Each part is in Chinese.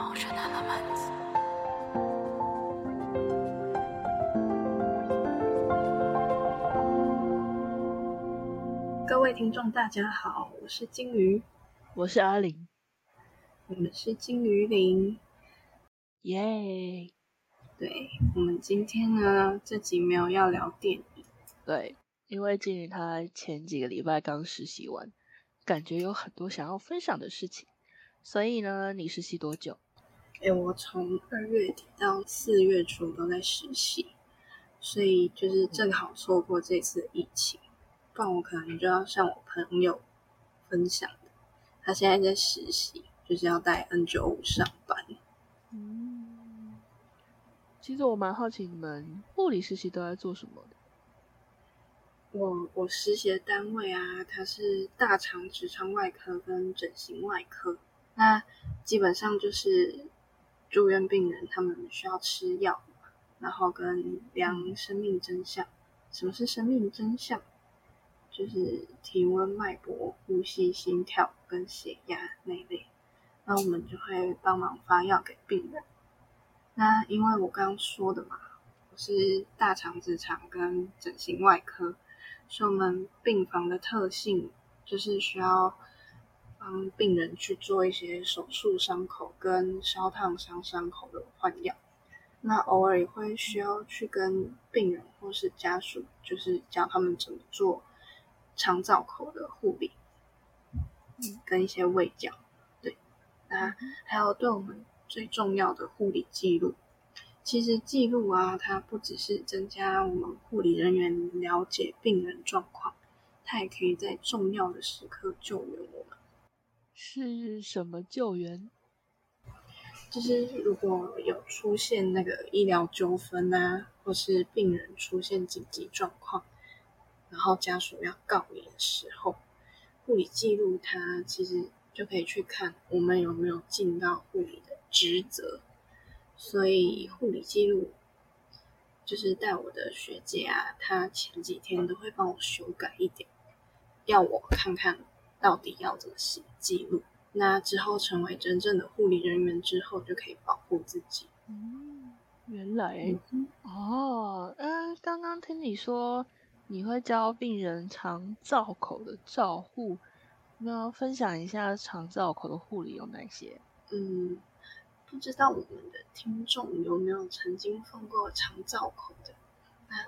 Emotional Elements。各位听众，大家好，我是金鱼，我是阿玲，我们是金鱼林。耶、对，我们今天呢，这集没有要聊电影，对，因为金鱼他前几个礼拜刚实习完，感觉有很多想要分享的事情，所以呢，你实习多久？诶，我从二月底到四月初都在实习，所以就是正好错过这次疫情，不然我可能就要向我朋友分享的。他现在在实习，就是要带 N 九五上班。嗯，其实我蛮好奇你们护理实习都在做什么的。我我实习的单位啊，它是大肠直肠外科跟整形外科。那基本上就是住院病人他们需要吃药，然后跟量生命真相。什么是生命真相？就是体温、脉搏、呼吸、心跳跟血压那一类。那我们就会帮忙发药给病人。那因为我刚刚说的嘛，我是大肠直肠跟整形外科。所以我们病房的特性就是需要帮病人去做一些手术伤口跟烧烫伤伤口的换药。那偶尔也会需要去跟病人或是家属，就是教他们怎么做肠造口的护理，嗯，跟一些胃教。对，那还有对我们最重要的护理记录。其实记录啊，它不只是增加我们护理人员了解病人状况，它也可以在重要的时刻救援我们。是什么救援？就是如果有出现那个医疗纠纷啊，或是病人出现紧急状况，然后家属要告你的时候，护理记录它其实就可以去看我们有没有尽到护理的职责。所以护理记录就是带我的学姐啊，她前几天都会帮我修改一点，要我看看到底要怎么写记录。那之后成为真正的护理人员之后，就可以保护自己。嗯，原来、哦，嗯、刚刚听你说你会教病人肠造口的照护，那分享一下肠造口的护理有哪些？嗯，不知道我们的听众有没有曾经碰过肠造口的？那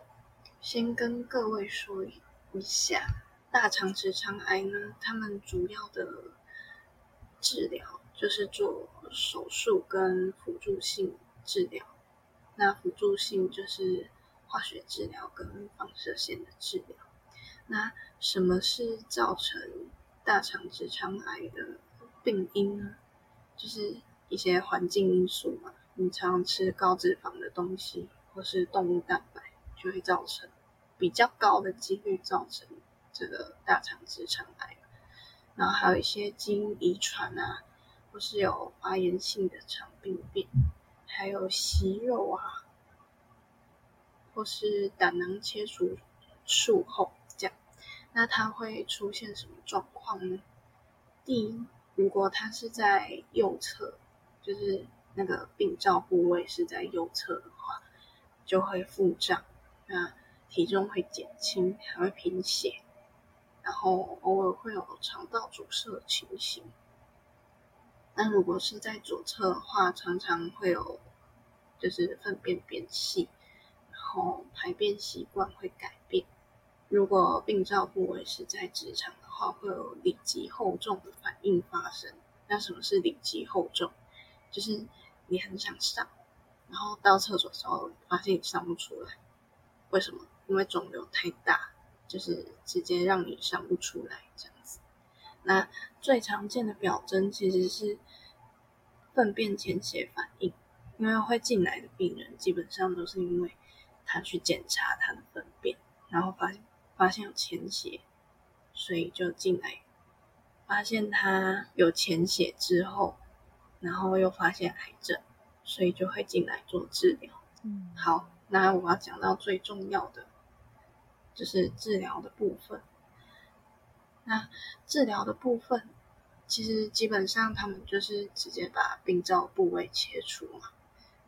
先跟各位说一下，大肠直肠癌呢，他们主要的治疗就是做手术跟辅助性治疗。那辅助性就是化学治疗跟放射线的治疗。那什么是造成大肠直肠癌的病因呢？就是一些环境因素嘛，你常吃高脂肪的东西，或是动物蛋白，就会造成比较高的几率造成这个大肠直肠癌。然后还有一些基因遗传啊，或是有发炎性的肠病变，还有息肉啊，或是胆囊切除术后这样，那它会出现什么状况呢？第一，如果它是在右侧，就是那个病灶部位是在右侧的话，就会腹胀，那体重会减轻，还会贫血。然后偶尔会有肠道阻塞的情形。那如果是在左侧的话，常常会有就是粪便变细，然后排便习惯会改变。如果病灶部位是在直肠的话，会有里急后重的反应发生。那什么是里急后重？就是你很想上，然后到厕所的时候发现你上不出来，为什么？因为肿瘤太大。就是直接让你想不出来这样子。那最常见的表征其实是粪便潜血反应，因为会进来的病人基本上都是因为他去检查他的粪便，然后发现发现有潜血，所以就进来。发现他有潜血之后，然后又发现癌症，所以就会进来做治疗。嗯，好，那我要讲到最重要的。就是治疗的部分。那治疗的部分，其实基本上他们就是直接把病灶部位切除嘛。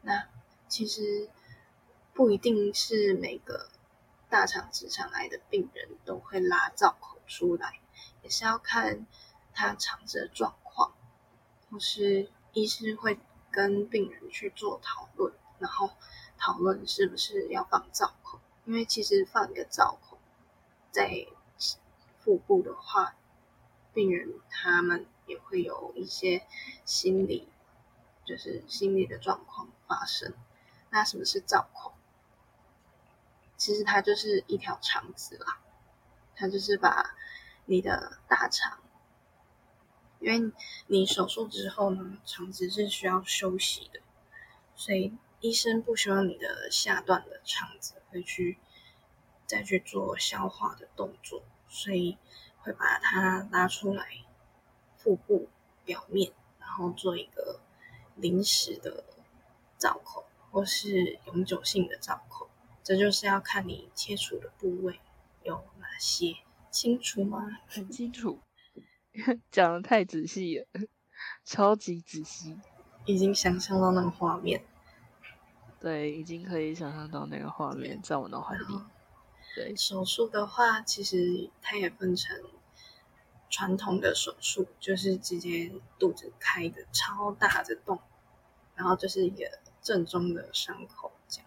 那其实不一定是每个大肠直肠癌的病人都会拉造口出来，也是要看他肠子的状况，或是医师会跟病人去做讨论，然后讨论是不是要放造口。因为其实放一个造口在腹部的话，病人他们也会有一些心理，就是心理的状况发生。那什么是造口？其实它就是一条肠子啦，它就是把你的大肠，因为你手术之后呢，肠子是需要休息的，所以医生不希望你的下段的肠子会去再去做消化的动作，所以会把它拉出来腹部表面，然后做一个临时的造口，或是永久性的造口。这就是要看你切除的部位有哪些，清楚吗？很清楚，讲的太仔细了，超级仔细，已经想象到那个画面。对，已经可以想象到那个画面在我脑海里。对，手术的话，其实它也分成传统的手术，就是直接肚子开个超大的洞，然后就是一个正宗的伤口这样。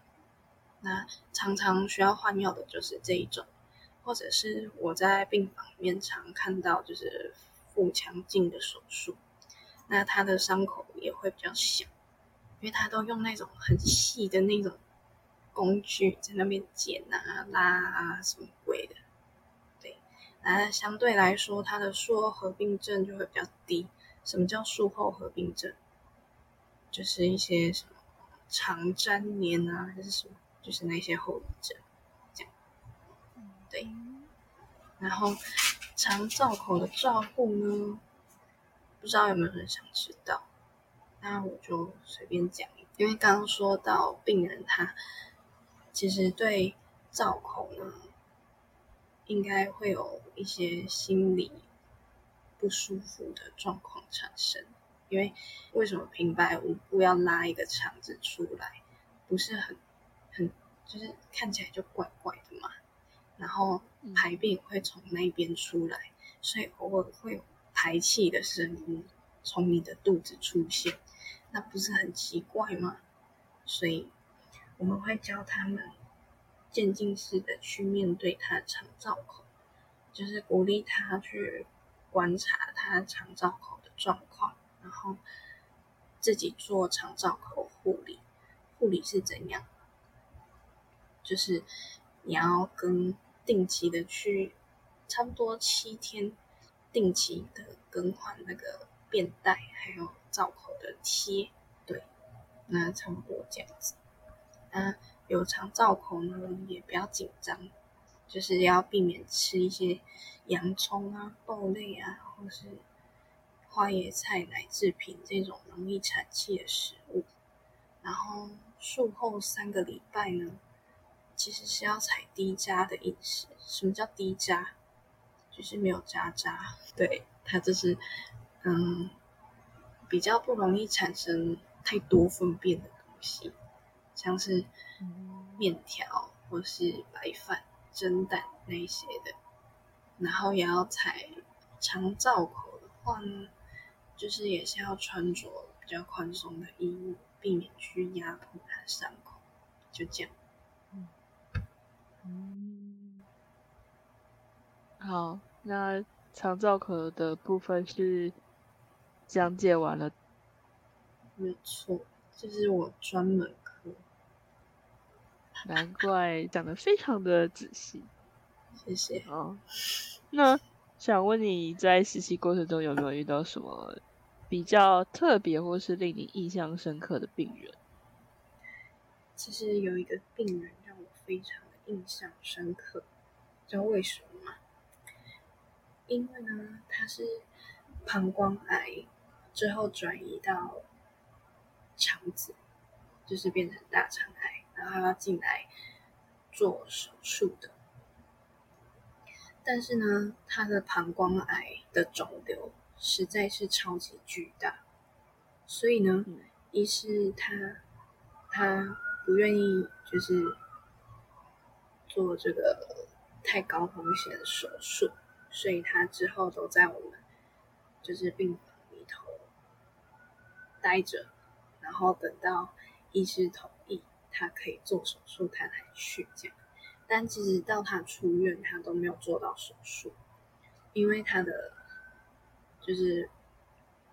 那常常需要换药的就是这一种，或者是我在病房里面常看到就是腹腔镜的手术，那它的伤口也会比较小，因为它都用那种很细的那种工具在那边剪啊、拉啊什么鬼的，对，那相对来说它的术后合并症就会比较低。什么叫术后合并症？就是一些什么肠粘连啊，还是什么？就是那些后遗症，这样，对。然后肠造口的照护呢，不知道有没有人想知道？那我就随便讲，因为刚刚说到病人他其实对造口呢，应该会有一些心理不舒服的状况产生。因为为什么平白无故要拉一个肠子出来，不是很？很就是看起来就怪怪的嘛，然后排便会从那边出来，所以偶尔会有排气的声音从你的肚子出现，那不是很奇怪吗？所以我们会教他们渐进式的去面对他的肠造口，就是鼓励他去观察他肠造口的状况，然后自己做肠造口护理。护理是怎样？就是你要跟定期的去，差不多七天定期的更换那个便袋，还有造口的贴，对，那差不多这样子。那有肠造口呢，也不要紧张，就是要避免吃一些洋葱啊、豆类啊，或是花椰菜、奶制品这种容易产气的食物。然后术后三个礼拜呢。其实是要采低渣的饮食。什么叫低渣？就是没有渣渣。对，它就是嗯，比较不容易产生太多粪便的东西，像是面条或是白饭、蒸蛋那一些的。然后也要采肠造口的话呢，就是也是要穿着比较宽松的衣物，避免去压迫它伤口。就这样。嗯，好，那肠造口的部分是讲解完了。没错，这是我专门课。难怪讲的非常的仔细。谢谢。哦，那想问你在实习过程中有没有遇到什么比较特别或是令你印象深刻的病人？其实有一个病人让我非常。印象深刻，知道为什么吗？因为呢，他是膀胱癌之后转移到肠子，就是变成大肠癌，然后要进来做手术的。但是呢，他的膀胱癌的肿瘤实在是超级巨大，所以呢，嗯一是他他不愿意就是做这个太高风险的手术，所以他之后都在我们就是病待着，然后等到医师同意他可以做手术，他才去这样。但其实到他出院，他都没有做到手术，因为他的就是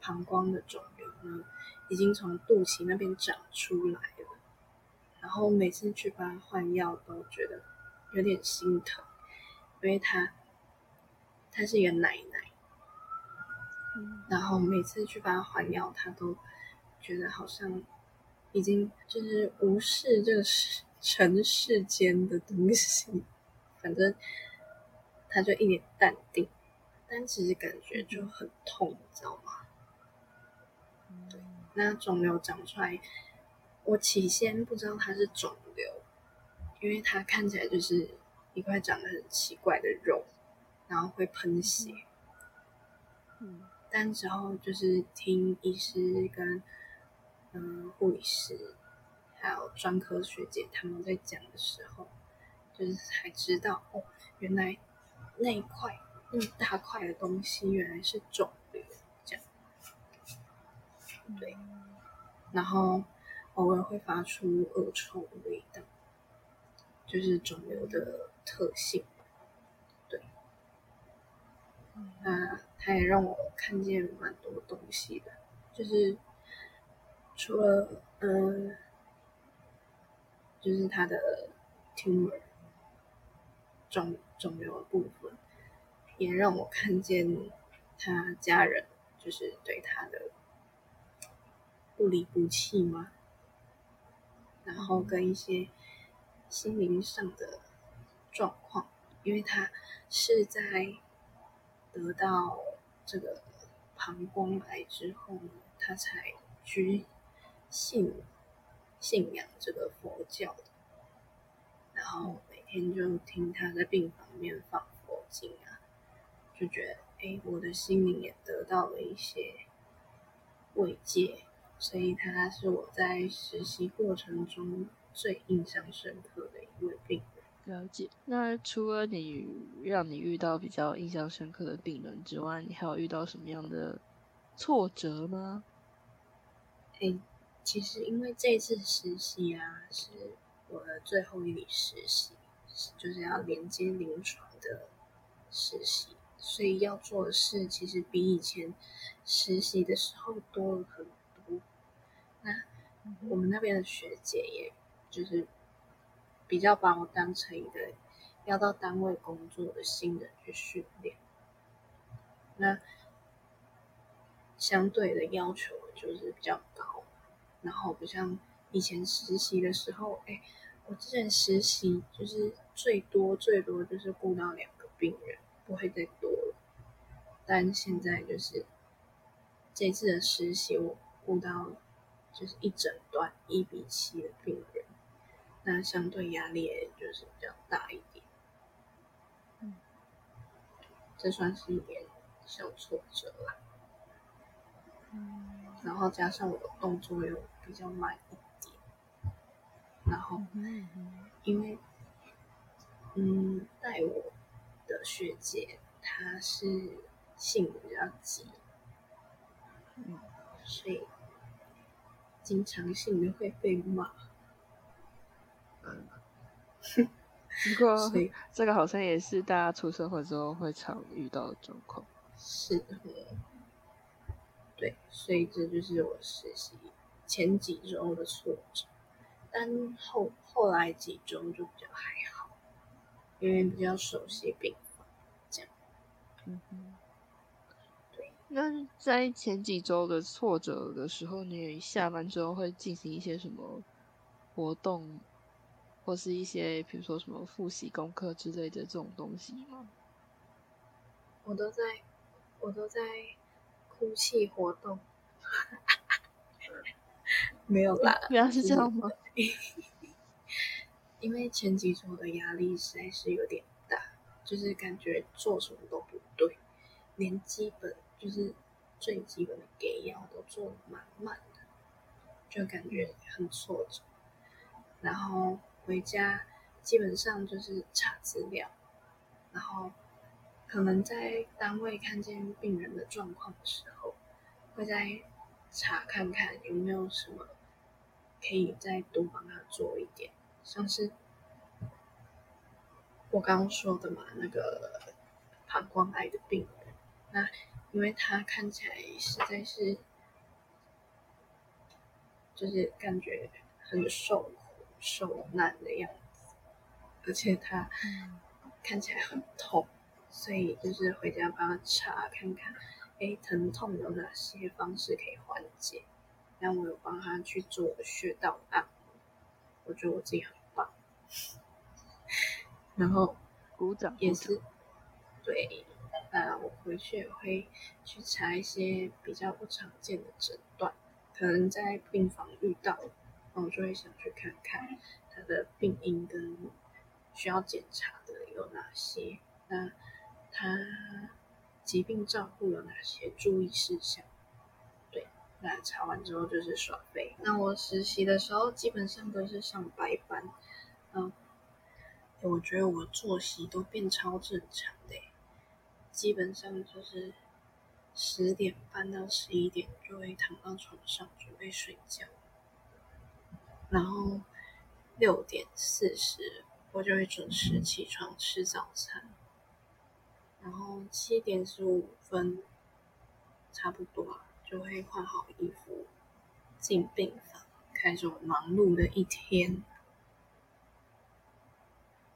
膀胱的肿瘤呢，已经从肚脐那边长出来了。然后每次去帮他换药，都觉得有点心疼，因为他他是一个奶奶，嗯。然后每次去把它换药，他都觉得好像已经就是无视这个世尘世间的东西，反正他就一脸淡定，但其实感觉就很痛，你知道吗？对，那肿瘤长出来，我起先不知道它是肿瘤，因为它看起来就是一块长得很奇怪的肉，然后会喷血。嗯但之后就是听医师跟嗯护理师还有专科学姐他们在讲的时候，就是才知道哦，原来那一块那么大块的东西原来是肿瘤，这样。对，然后偶尔会发出恶臭的味道，就是肿瘤的特性。对，那它也让我看见蛮多东西的，就是除了嗯，就是他的 tumor 肿肿瘤的部分，也让我看见他家人就是对他的不离不弃吗？然后跟一些心灵上的状况，因为他是在得到这个膀胱癌之后呢，他才去信信仰这个佛教的，然后每天就听他在病房里面放佛经啊，就觉得哎，我的心灵也得到了一些慰藉，所以他是我在实习过程中最印象深刻的一位病人。了解。那除了你让你遇到比较印象深刻的病人之外，你还有遇到什么样的挫折吗？哎，其实因为这次实习啊，是我的最后一笔实习，就是要连接临床的实习，所以要做的事其实比以前实习的时候多了很多。那我们那边的学姐，也就是比较把我当成一个要到单位工作的新人去训练。那相对的要求就是比较高，然后不像以前实习的时候，哎，我之前实习就是最多最多就是顾到两个病人，不会再多了。但现在就是这次的实习，我顾到就是一整段一比七的病人，那相对压力也就是比较大一点。嗯，这算是一点小挫折啦。嗯然后加上我的动作又比较慢一点，然后因为嗯带我的学姐她是性子比较急，嗯所以经常性的会被骂，不过 这个好像也是大家出社会之后会常遇到的状况。是的，对，所以这就是我实习前几周的挫折，但后后来几周就比较还好，因为比较熟悉病房，这样。嗯哼，对。那在前几周的挫折的时候，你下班之后会进行一些什么活动，或是一些比如说什么复习功课之类的这种东西吗？我都在，我都在哭泣活动，没有啦，原来是这样吗？因为前几周的压力实在是有点大，就是感觉做什么都不对，连基本就是最基本的给药都做的蛮慢的，就感觉很挫折。然后回家基本上就是查资料，然后可能在单位看见病人的状况的时候，会再查看看有没有什么可以再多帮他做一点，像是我刚刚说的嘛，那个膀胱癌的病人，那因为他看起来实在是就是感觉很受受难的样子，而且他看起来很痛，所以就是回家帮他查看看，哎，疼痛有哪些方式可以缓解。然后我有帮他去做穴道按摩，我觉得我自己很棒。然后鼓掌，也是对，呃，我回去也会去查一些比较不常见的诊断，可能在病房遇到，那我就会想去看看他的病因跟需要检查的有哪些，那他疾病照顾有哪些注意事项？对，那查完之后就是耍废。那我实习的时候基本上都是上白班，嗯。我觉得我作息都变超正常的，基本上就是十点半到十一点就会躺到床上准备睡觉，然后六点四十我就会准时起床吃早餐，然后七点十五分差不多就会换好衣服进病房，开始我忙碌的一天。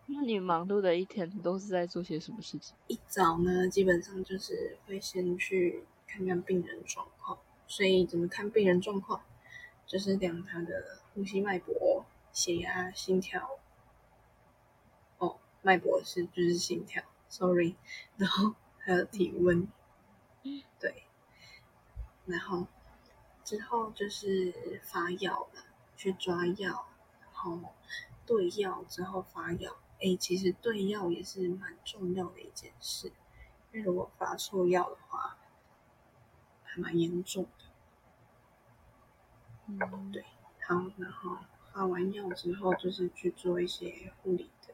那你忙碌的一天都是在做些什么事情？一早呢，基本上就是会先去看看病人状况。所以怎么看病人状况？就是量他的呼吸脉搏、血压、心跳。哦，脉搏是就是心跳，sorry。然后还有体温，对。然后之后就是发药了，去抓药，然后对药之后发药。哎，其实对药也是蛮重要的一件事，因为如果发错药的话，还蛮严重的。嗯，对，好，然后换完药之后，就是去做一些护理的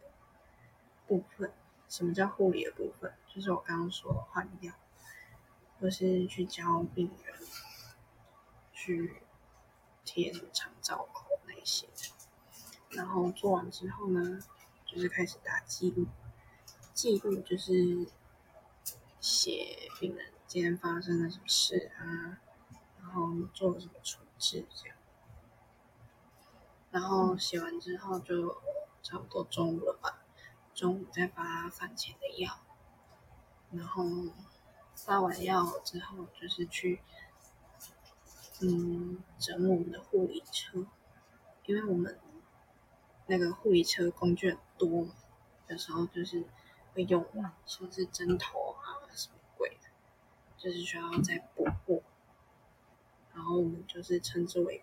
部分。什么叫护理的部分？就是我刚刚说换药，或是去教病人去贴什么肠造口那些。然后做完之后呢？就是开始打记录，记录就是写病人今天发生了什么事啊，然后做了什么处置这样，然后写完之后就差不多中午了吧，中午再发饭前的药，然后发完药之后就是去嗯整我们的护理车，因为我们。那个护理车工具很多，有时候就是会用完，像是针头啊什么鬼的，就是需要再补货。然后我们就是称之为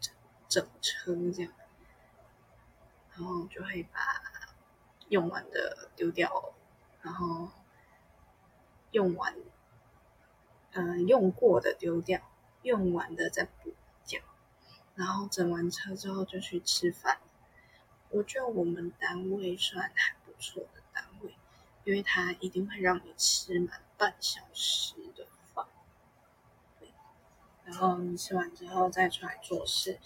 整整车这样，然后就会把用完的丢掉，然后用完，嗯，用过的丢掉，用完的再补掉，然后整完车之后就去吃饭。我觉得我们单位算还不错的单位，因为他一定会让你吃满半小时，然后你吃完之后再出来做事。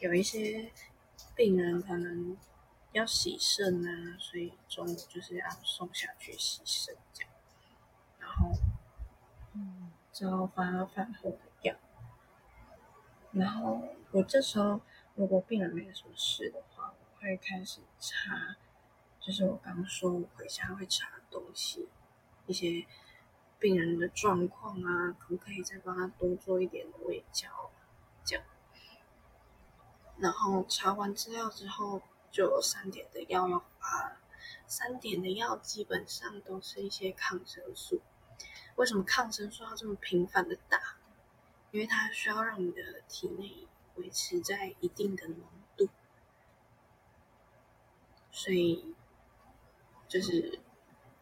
有一些病人可能要洗肾啊，所以中午就是要送下去洗肾这样，然后，嗯，之后发饭后的药，然后我这时候如果病人没有什么事的话。我会开始查，就是我刚说，我回家会查东西，一些病人的状况啊，可不可以再帮他多做一点胃教，这样。然后查完资料之后，就三点的药要发。三点的药基本上都是一些抗生素。为什么抗生素要这么频繁的打？因为它需要让你的体内维持在一定的浓度。所以，就是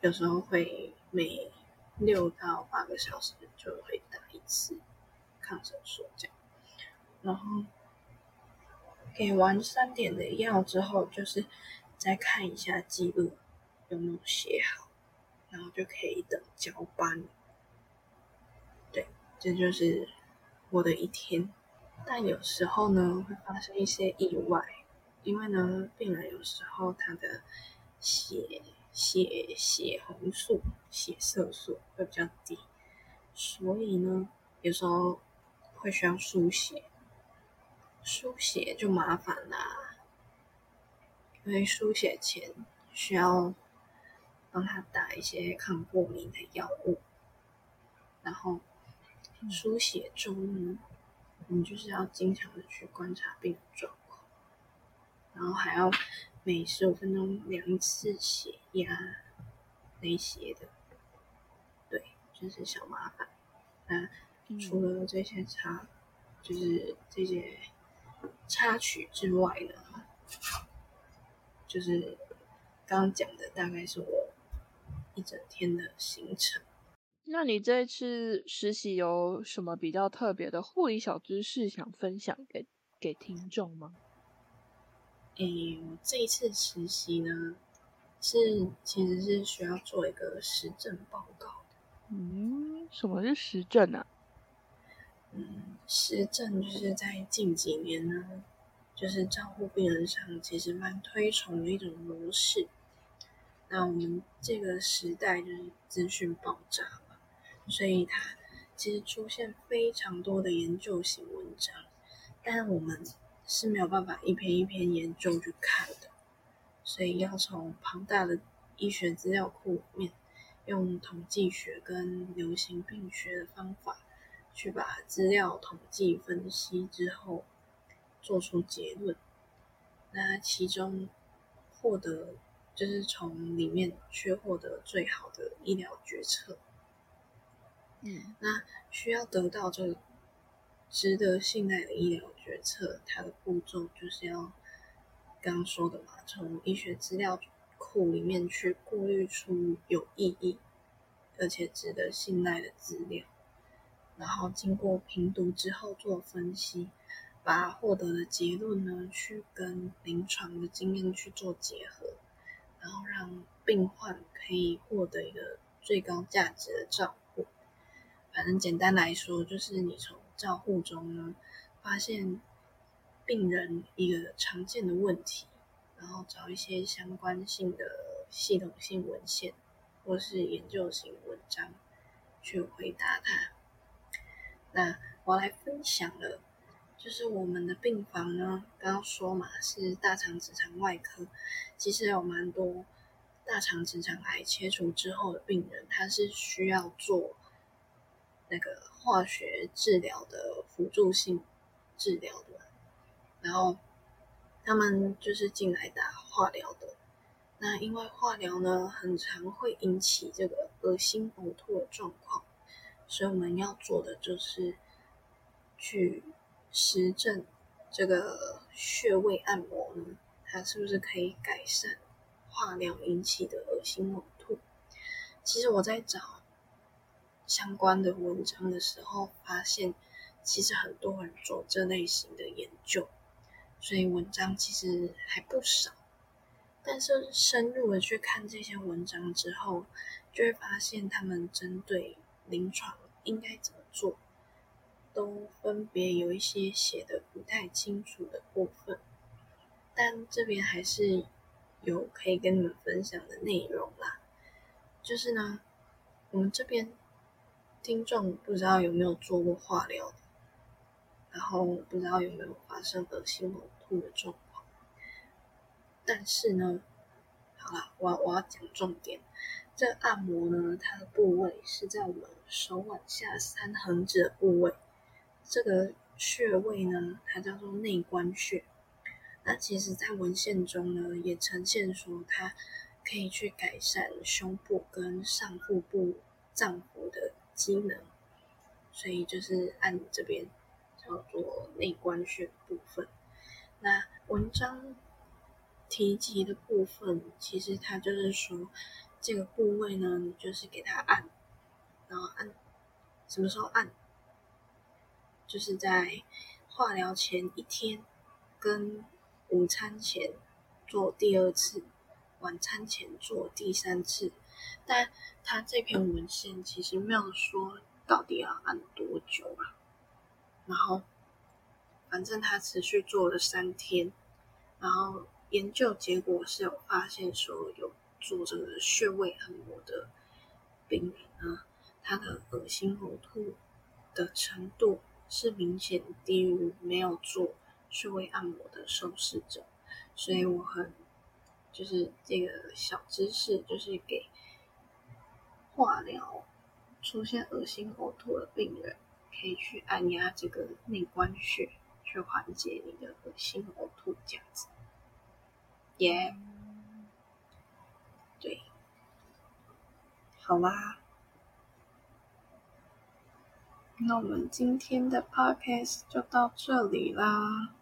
有时候会每六到八个小时就会打一次抗生素这样，然后给完三点的药之后，就是再看一下记录有没有写好，然后就可以等交班。对，这就是我的一天。但有时候呢，会发生一些意外，因为呢，病人有时候他的血血血红素、血色素会比较低，所以呢，有时候会需要输血。输血就麻烦啦，因为输血前需要帮他打一些抗过敏的药物，然后输血中呢。你就是要经常的去观察病人状况，然后还要每十五分钟量一次血压那些的，对，就是小麻烦。那除了这些插，就是这些插曲之外呢，就是刚刚讲的大概是我一整天的行程。那你这次实习有什么比较特别的护理小知识想分享给给听众吗？诶，我这一次实习呢，是其实是需要做一个实证报告的。嗯，什么是实证啊？嗯，实证就是在近几年呢，就是照顾病人上其实蛮推崇的一种模式。那我们这个时代就是资讯爆炸嘛。所以它其实出现非常多的研究型文章，但我们是没有办法一篇一篇研究去看的，所以要从庞大的医学资料库里面，用统计学跟流行病学的方法，去把资料统计分析之后，做出结论。那其中获得就是从里面去获得最好的医疗决策。嗯，那需要得到这个值得信赖的医疗决策，它的步骤就是要刚刚说的嘛，从医学资料库里面去过滤出有意义而且值得信赖的资料，然后经过评读之后做分析，把获得的结论呢去跟临床的经验去做结合，然后让病患可以获得一个最高价值的照。反正简单来说，就是你从照护中呢，发现病人一个常见的问题，然后找一些相关性的系统性文献或是研究型文章去回答它。那我来分享了，就是我们的病房呢，刚刚说嘛是大肠直肠外科，其实有蛮多大肠直肠癌切除之后的病人，他是需要做。那个化学治疗的辅助性治疗的，然后他们就是进来打化疗的。那因为化疗呢，很常会引起这个恶心呕吐的状况，所以我们要做的就是去实证这个穴位按摩呢，它是不是可以改善化疗引起的恶心呕吐？其实我在找。相关的文章的时候，发现其实很多人做这类型的研究，所以文章其实还不少。但是深入的去看这些文章之后，就会发现他们针对临床应该怎么做，都分别有一些写的不太清楚的部分。但这边还是有可以跟你们分享的内容啦，就是呢，我们这边。听众不知道有没有做过化疗，然后不知道有没有发生恶心呕吐的状况。但是呢，好了，我我要讲重点。这按摩呢，它的部位是在我们手腕下三横指的部位。这个穴位呢，它叫做内关穴。那其实，在文献中呢，也呈现说它可以去改善胸部跟上腹部脏腑的。机能，所以就是按这边叫做内关穴部分。那文章提及的部分，其实它就是说这个部位呢，你就是给它按，然后按什么时候按？就是在化疗前一天跟午餐前做第二次，晚餐前做第三次。但他这篇文献其实没有说到底要按多久啊。然后反正他持续做了三天，然后研究结果是有发现说有做这个穴位按摩的病人呢，他的恶心呕吐的程度。是明显低于没有做穴位按摩的受试者，所以我很就是这个小知识，就是给化疗出现恶心呕吐的病人，可以去按压这个内关穴，去缓解你的恶心呕吐这样子。耶，对，好啦。那我们今天的 podcast 就到这里啦。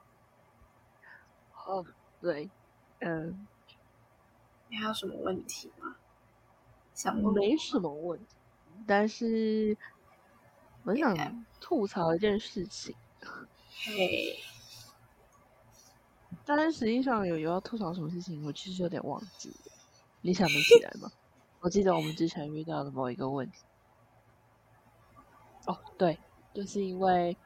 哦，对，嗯，你还有什么问题吗？想问？没什么问题，但是我想吐槽一件事情。嘿，但是实际上有有要吐槽什么事情，我其实有点忘记了。你想得起来吗？我记得我们之前遇到的某一个问题。哦，对，就是因为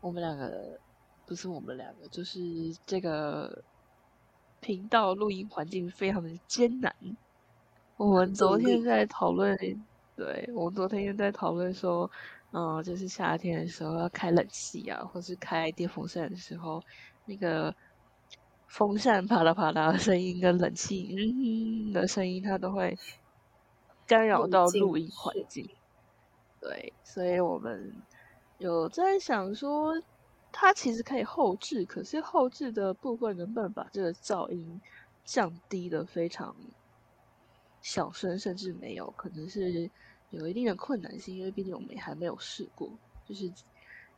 我们两个不是我们两个，就是这个频道录音环境非常的艰难。我们昨天在讨论，对我们昨天在讨论说，嗯，就是夏天的时候要开冷气啊，或是开电风扇的时候，那个风扇啪啦啪啦的声音跟冷气嗯的声音，它都会干扰到录音环境。对，所以我们有在想说，它其实可以后置，可是后置的部分能不能把这个噪音降低的非常小声，甚至没有，可能是有一定的困难性，因为毕竟我们还没有试过。就是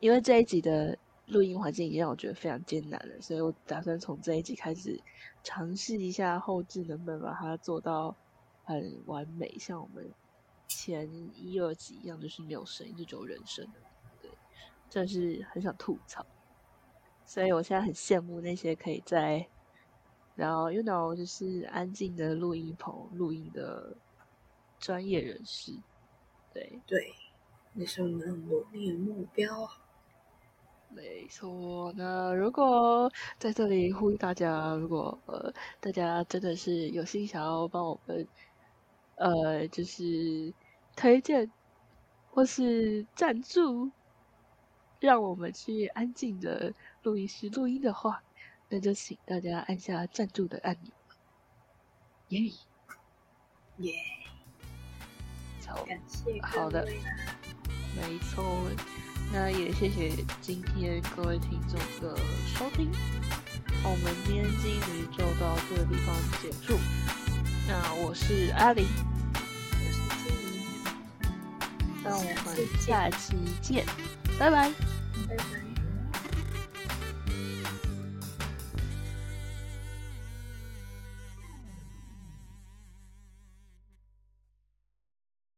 因为这一集的录音环境已经让我觉得非常艰难了，所以我打算从这一集开始尝试一下后置能不能把它做到很完美，像我们。前一二集一样，就是没有声音，就只有人声，对，真的是很想吐槽。所以我现在很羡慕那些可以在，然后 you know 就是安静的录音棚录音的专业人士。对对，那是我们努力的目标。没错，那如果在这里呼吁大家，如果呃大家真的是有心想要帮我们。呃，就是推荐或是赞助，让我们去安静的录音室录音的话，那就请大家按下赞助的按钮。耶耶，好，感谢好的，没错，那也谢谢今天各位听众的收听。我们今天金鱼就到这个地方结束。那我是阿林，我是金鱼，那我们下期见，拜拜，拜拜。